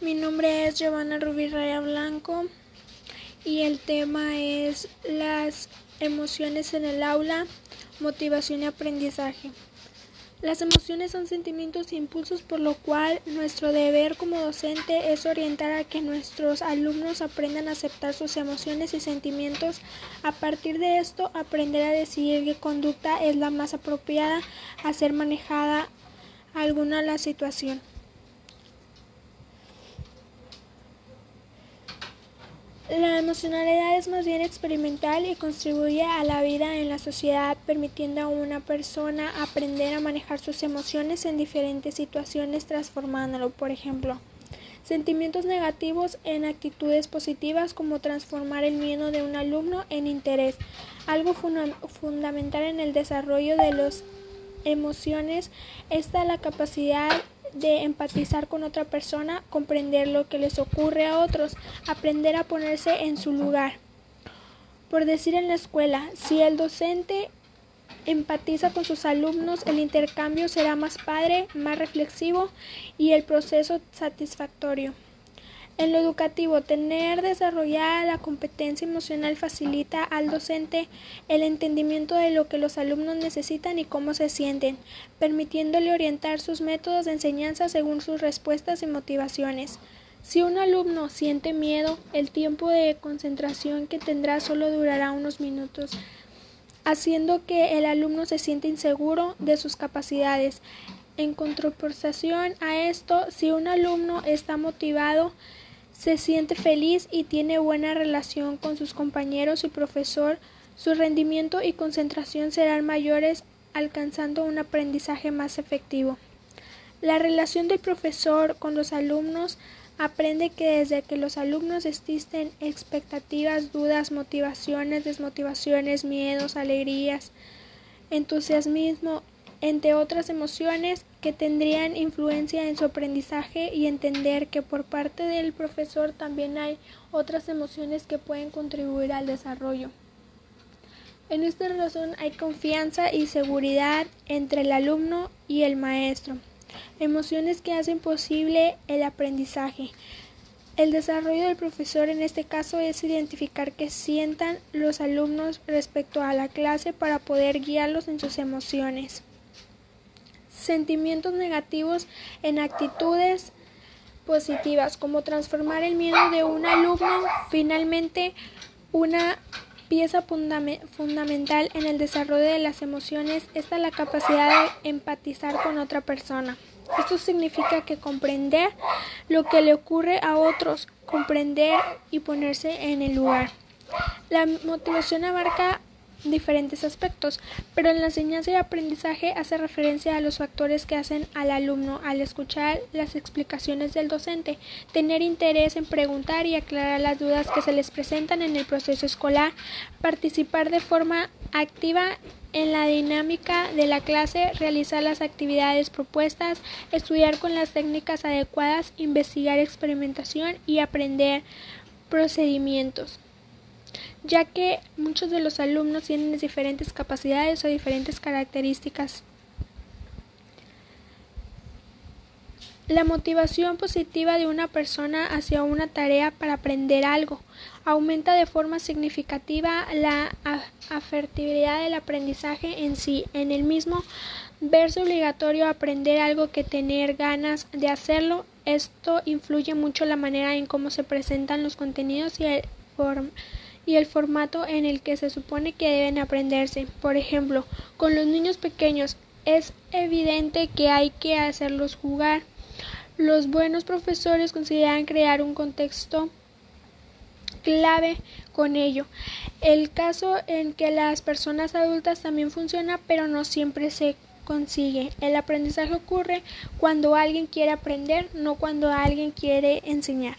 Mi nombre es Giovanna Rubí Raya Blanco y el tema es las emociones en el aula, motivación y aprendizaje. Las emociones son sentimientos e impulsos por lo cual nuestro deber como docente es orientar a que nuestros alumnos aprendan a aceptar sus emociones y sentimientos. A partir de esto, aprender a decidir qué conducta es la más apropiada a ser manejada alguna la situación. La emocionalidad es más bien experimental y contribuye a la vida en la sociedad, permitiendo a una persona aprender a manejar sus emociones en diferentes situaciones, transformándolo, por ejemplo, sentimientos negativos en actitudes positivas, como transformar el miedo de un alumno en interés, algo fundamental en el desarrollo de las emociones está la capacidad de empatizar con otra persona, comprender lo que les ocurre a otros, aprender a ponerse en su lugar. Por decir en la escuela, si el docente empatiza con sus alumnos, el intercambio será más padre, más reflexivo y el proceso satisfactorio. En lo educativo, tener desarrollada la competencia emocional facilita al docente el entendimiento de lo que los alumnos necesitan y cómo se sienten, permitiéndole orientar sus métodos de enseñanza según sus respuestas y motivaciones. Si un alumno siente miedo, el tiempo de concentración que tendrá solo durará unos minutos, haciendo que el alumno se sienta inseguro de sus capacidades. En contraposición a esto, si un alumno está motivado, se siente feliz y tiene buena relación con sus compañeros y profesor, su rendimiento y concentración serán mayores, alcanzando un aprendizaje más efectivo. La relación del profesor con los alumnos aprende que desde que los alumnos existen expectativas, dudas, motivaciones, desmotivaciones, miedos, alegrías, entusiasmo, entre otras emociones que tendrían influencia en su aprendizaje y entender que por parte del profesor también hay otras emociones que pueden contribuir al desarrollo. En esta razón hay confianza y seguridad entre el alumno y el maestro, emociones que hacen posible el aprendizaje. El desarrollo del profesor en este caso es identificar qué sientan los alumnos respecto a la clase para poder guiarlos en sus emociones sentimientos negativos en actitudes positivas, como transformar el miedo de un alumno finalmente una pieza fundamental en el desarrollo de las emociones es la capacidad de empatizar con otra persona. Esto significa que comprender lo que le ocurre a otros, comprender y ponerse en el lugar. La motivación abarca diferentes aspectos, pero en la enseñanza y aprendizaje hace referencia a los factores que hacen al alumno al escuchar las explicaciones del docente, tener interés en preguntar y aclarar las dudas que se les presentan en el proceso escolar, participar de forma activa en la dinámica de la clase, realizar las actividades propuestas, estudiar con las técnicas adecuadas, investigar experimentación y aprender procedimientos ya que muchos de los alumnos tienen diferentes capacidades o diferentes características. La motivación positiva de una persona hacia una tarea para aprender algo aumenta de forma significativa la afertibilidad del aprendizaje en sí. En el mismo, verse obligatorio aprender algo que tener ganas de hacerlo, esto influye mucho la manera en cómo se presentan los contenidos y el y el formato en el que se supone que deben aprenderse. Por ejemplo, con los niños pequeños es evidente que hay que hacerlos jugar. Los buenos profesores consideran crear un contexto clave con ello. El caso en que las personas adultas también funciona, pero no siempre se consigue. El aprendizaje ocurre cuando alguien quiere aprender, no cuando alguien quiere enseñar.